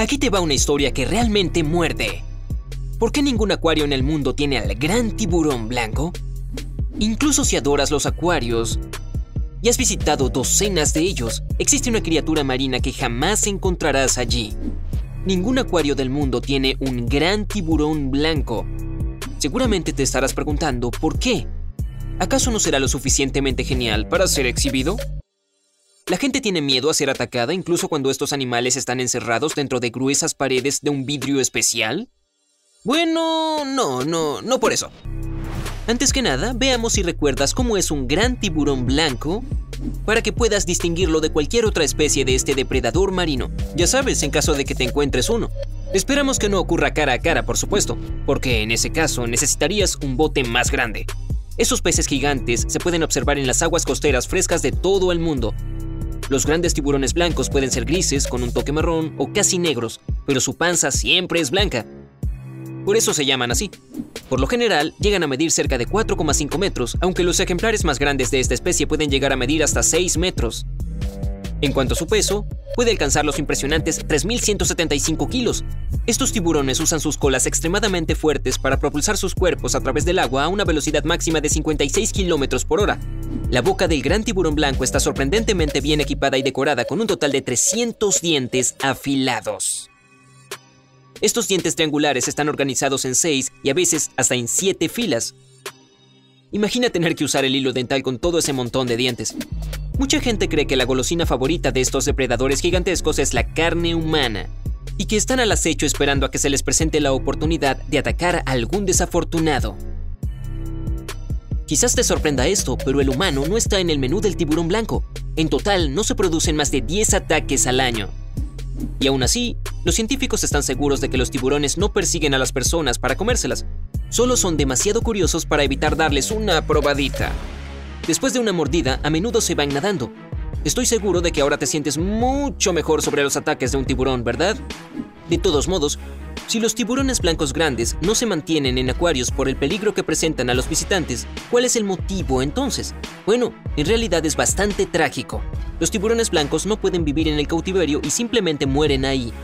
Aquí te va una historia que realmente muerde. ¿Por qué ningún acuario en el mundo tiene al gran tiburón blanco? Incluso si adoras los acuarios y has visitado docenas de ellos, existe una criatura marina que jamás encontrarás allí. Ningún acuario del mundo tiene un gran tiburón blanco. Seguramente te estarás preguntando, ¿por qué? ¿Acaso no será lo suficientemente genial para ser exhibido? La gente tiene miedo a ser atacada incluso cuando estos animales están encerrados dentro de gruesas paredes de un vidrio especial. Bueno, no, no, no por eso. Antes que nada, veamos si recuerdas cómo es un gran tiburón blanco para que puedas distinguirlo de cualquier otra especie de este depredador marino. Ya sabes, en caso de que te encuentres uno. Esperamos que no ocurra cara a cara, por supuesto, porque en ese caso necesitarías un bote más grande. Esos peces gigantes se pueden observar en las aguas costeras frescas de todo el mundo. Los grandes tiburones blancos pueden ser grises con un toque marrón o casi negros, pero su panza siempre es blanca. Por eso se llaman así. Por lo general, llegan a medir cerca de 4,5 metros, aunque los ejemplares más grandes de esta especie pueden llegar a medir hasta 6 metros. En cuanto a su peso, puede alcanzar los impresionantes 3.175 kilos. Estos tiburones usan sus colas extremadamente fuertes para propulsar sus cuerpos a través del agua a una velocidad máxima de 56 kilómetros por hora. La boca del gran tiburón blanco está sorprendentemente bien equipada y decorada con un total de 300 dientes afilados. Estos dientes triangulares están organizados en 6 y a veces hasta en 7 filas. Imagina tener que usar el hilo dental con todo ese montón de dientes. Mucha gente cree que la golosina favorita de estos depredadores gigantescos es la carne humana, y que están al acecho esperando a que se les presente la oportunidad de atacar a algún desafortunado. Quizás te sorprenda esto, pero el humano no está en el menú del tiburón blanco. En total, no se producen más de 10 ataques al año. Y aún así, los científicos están seguros de que los tiburones no persiguen a las personas para comérselas, solo son demasiado curiosos para evitar darles una probadita. Después de una mordida, a menudo se van nadando. Estoy seguro de que ahora te sientes mucho mejor sobre los ataques de un tiburón, ¿verdad? De todos modos, si los tiburones blancos grandes no se mantienen en acuarios por el peligro que presentan a los visitantes, ¿cuál es el motivo entonces? Bueno, en realidad es bastante trágico. Los tiburones blancos no pueden vivir en el cautiverio y simplemente mueren ahí.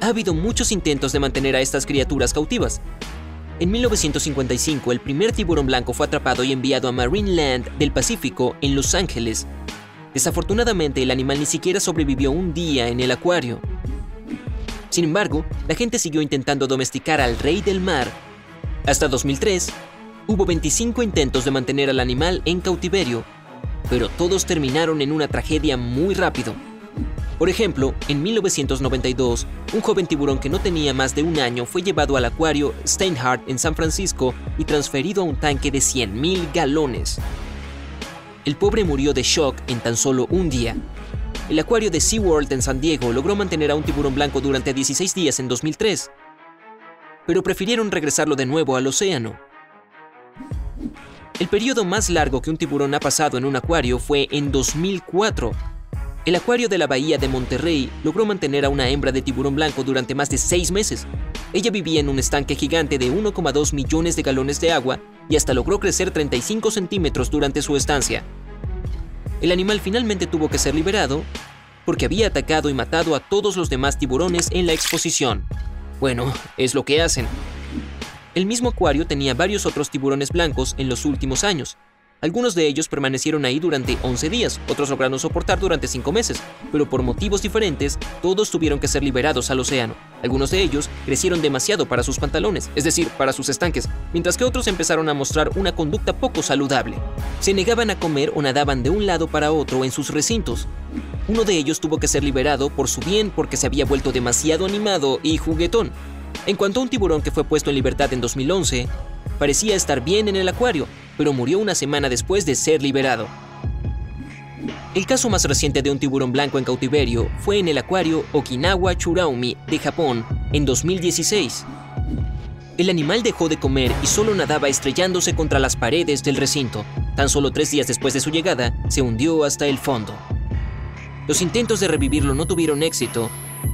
Ha habido muchos intentos de mantener a estas criaturas cautivas, en 1955, el primer tiburón blanco fue atrapado y enviado a Marine Land del Pacífico, en Los Ángeles. Desafortunadamente, el animal ni siquiera sobrevivió un día en el acuario. Sin embargo, la gente siguió intentando domesticar al rey del mar. Hasta 2003, hubo 25 intentos de mantener al animal en cautiverio, pero todos terminaron en una tragedia muy rápido. Por ejemplo, en 1992, un joven tiburón que no tenía más de un año fue llevado al acuario Steinhardt en San Francisco y transferido a un tanque de 100.000 galones. El pobre murió de shock en tan solo un día. El acuario de SeaWorld en San Diego logró mantener a un tiburón blanco durante 16 días en 2003, pero prefirieron regresarlo de nuevo al océano. El periodo más largo que un tiburón ha pasado en un acuario fue en 2004, el acuario de la bahía de Monterrey logró mantener a una hembra de tiburón blanco durante más de seis meses. Ella vivía en un estanque gigante de 1,2 millones de galones de agua y hasta logró crecer 35 centímetros durante su estancia. El animal finalmente tuvo que ser liberado porque había atacado y matado a todos los demás tiburones en la exposición. Bueno, es lo que hacen. El mismo acuario tenía varios otros tiburones blancos en los últimos años, algunos de ellos permanecieron ahí durante 11 días, otros lograron soportar durante 5 meses, pero por motivos diferentes, todos tuvieron que ser liberados al océano. Algunos de ellos crecieron demasiado para sus pantalones, es decir, para sus estanques, mientras que otros empezaron a mostrar una conducta poco saludable. Se negaban a comer o nadaban de un lado para otro en sus recintos. Uno de ellos tuvo que ser liberado por su bien porque se había vuelto demasiado animado y juguetón. En cuanto a un tiburón que fue puesto en libertad en 2011, parecía estar bien en el acuario, pero murió una semana después de ser liberado. El caso más reciente de un tiburón blanco en cautiverio fue en el acuario Okinawa Churaumi de Japón en 2016. El animal dejó de comer y solo nadaba estrellándose contra las paredes del recinto. Tan solo tres días después de su llegada, se hundió hasta el fondo. Los intentos de revivirlo no tuvieron éxito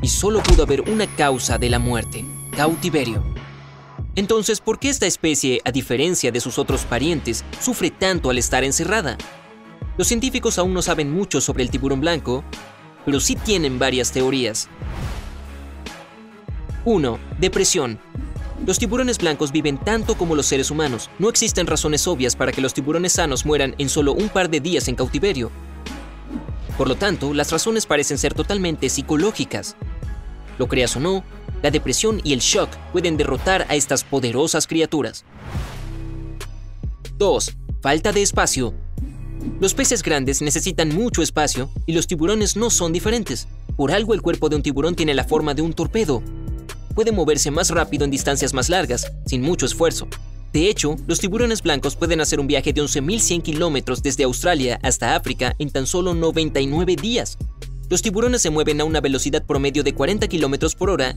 y solo pudo haber una causa de la muerte, cautiverio. Entonces, ¿por qué esta especie, a diferencia de sus otros parientes, sufre tanto al estar encerrada? Los científicos aún no saben mucho sobre el tiburón blanco, pero sí tienen varias teorías. 1. Depresión. Los tiburones blancos viven tanto como los seres humanos. No existen razones obvias para que los tiburones sanos mueran en solo un par de días en cautiverio. Por lo tanto, las razones parecen ser totalmente psicológicas. Lo creas o no, la depresión y el shock pueden derrotar a estas poderosas criaturas. 2. Falta de espacio. Los peces grandes necesitan mucho espacio y los tiburones no son diferentes. Por algo el cuerpo de un tiburón tiene la forma de un torpedo. Puede moverse más rápido en distancias más largas, sin mucho esfuerzo. De hecho, los tiburones blancos pueden hacer un viaje de 11.100 kilómetros desde Australia hasta África en tan solo 99 días. Los tiburones se mueven a una velocidad promedio de 40 kilómetros por hora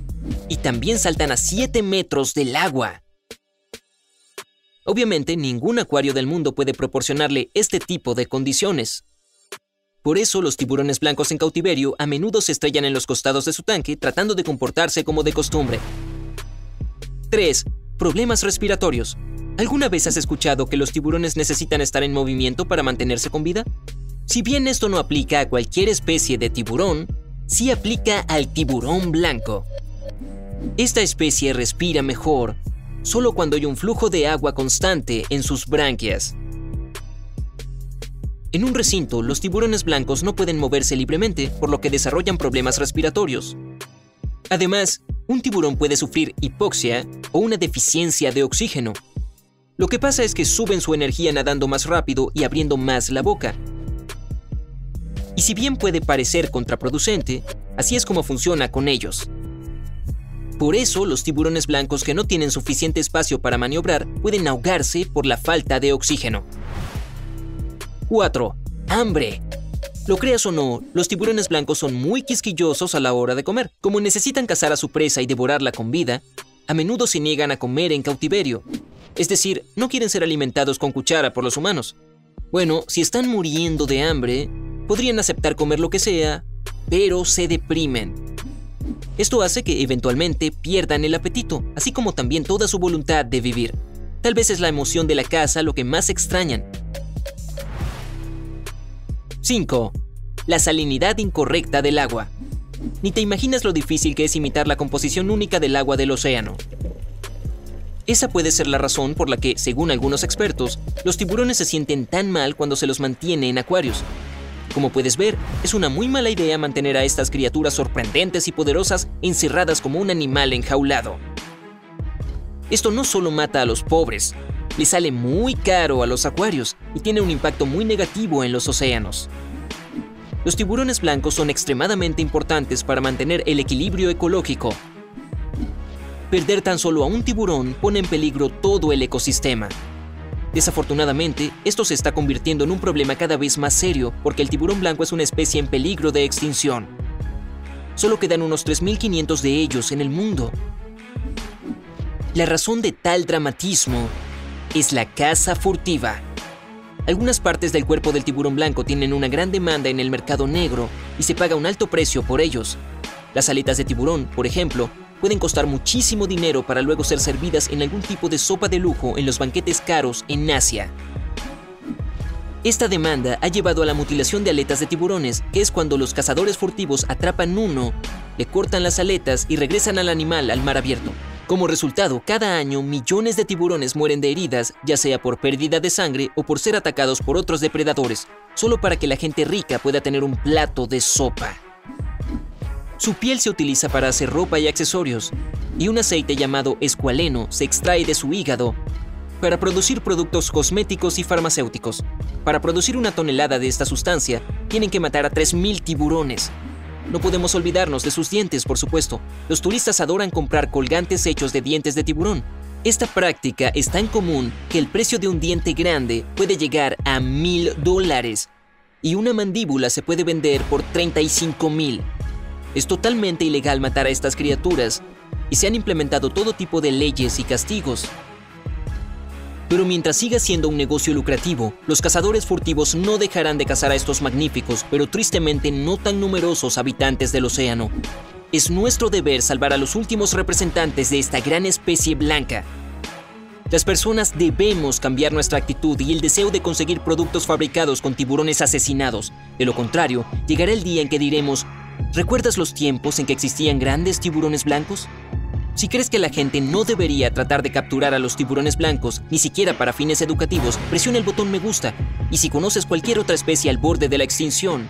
y también saltan a 7 metros del agua. Obviamente, ningún acuario del mundo puede proporcionarle este tipo de condiciones. Por eso, los tiburones blancos en cautiverio a menudo se estrellan en los costados de su tanque tratando de comportarse como de costumbre. 3. Problemas respiratorios. ¿Alguna vez has escuchado que los tiburones necesitan estar en movimiento para mantenerse con vida? Si bien esto no aplica a cualquier especie de tiburón, sí aplica al tiburón blanco. Esta especie respira mejor solo cuando hay un flujo de agua constante en sus branquias. En un recinto, los tiburones blancos no pueden moverse libremente, por lo que desarrollan problemas respiratorios. Además, un tiburón puede sufrir hipoxia o una deficiencia de oxígeno. Lo que pasa es que suben su energía nadando más rápido y abriendo más la boca. Y si bien puede parecer contraproducente, así es como funciona con ellos. Por eso, los tiburones blancos que no tienen suficiente espacio para maniobrar pueden ahogarse por la falta de oxígeno. 4. Hambre. Lo creas o no, los tiburones blancos son muy quisquillosos a la hora de comer. Como necesitan cazar a su presa y devorarla con vida, a menudo se niegan a comer en cautiverio. Es decir, no quieren ser alimentados con cuchara por los humanos. Bueno, si están muriendo de hambre, podrían aceptar comer lo que sea, pero se deprimen. Esto hace que eventualmente pierdan el apetito, así como también toda su voluntad de vivir. Tal vez es la emoción de la caza lo que más extrañan. 5. La salinidad incorrecta del agua. Ni te imaginas lo difícil que es imitar la composición única del agua del océano. Esa puede ser la razón por la que, según algunos expertos, los tiburones se sienten tan mal cuando se los mantiene en acuarios, como puedes ver, es una muy mala idea mantener a estas criaturas sorprendentes y poderosas encerradas como un animal enjaulado. Esto no solo mata a los pobres, le sale muy caro a los acuarios y tiene un impacto muy negativo en los océanos. Los tiburones blancos son extremadamente importantes para mantener el equilibrio ecológico. Perder tan solo a un tiburón pone en peligro todo el ecosistema. Desafortunadamente, esto se está convirtiendo en un problema cada vez más serio porque el tiburón blanco es una especie en peligro de extinción. Solo quedan unos 3.500 de ellos en el mundo. La razón de tal dramatismo es la caza furtiva. Algunas partes del cuerpo del tiburón blanco tienen una gran demanda en el mercado negro y se paga un alto precio por ellos. Las aletas de tiburón, por ejemplo, pueden costar muchísimo dinero para luego ser servidas en algún tipo de sopa de lujo en los banquetes caros en Asia. Esta demanda ha llevado a la mutilación de aletas de tiburones, que es cuando los cazadores furtivos atrapan uno, le cortan las aletas y regresan al animal al mar abierto. Como resultado, cada año millones de tiburones mueren de heridas, ya sea por pérdida de sangre o por ser atacados por otros depredadores, solo para que la gente rica pueda tener un plato de sopa. Su piel se utiliza para hacer ropa y accesorios, y un aceite llamado escualeno se extrae de su hígado para producir productos cosméticos y farmacéuticos. Para producir una tonelada de esta sustancia, tienen que matar a 3.000 tiburones. No podemos olvidarnos de sus dientes, por supuesto. Los turistas adoran comprar colgantes hechos de dientes de tiburón. Esta práctica es tan común que el precio de un diente grande puede llegar a mil dólares y una mandíbula se puede vender por 35 mil. Es totalmente ilegal matar a estas criaturas y se han implementado todo tipo de leyes y castigos. Pero mientras siga siendo un negocio lucrativo, los cazadores furtivos no dejarán de cazar a estos magníficos, pero tristemente no tan numerosos habitantes del océano. Es nuestro deber salvar a los últimos representantes de esta gran especie blanca. Las personas debemos cambiar nuestra actitud y el deseo de conseguir productos fabricados con tiburones asesinados. De lo contrario, llegará el día en que diremos, ¿Recuerdas los tiempos en que existían grandes tiburones blancos? Si crees que la gente no debería tratar de capturar a los tiburones blancos, ni siquiera para fines educativos, presiona el botón me gusta. Y si conoces cualquier otra especie al borde de la extinción,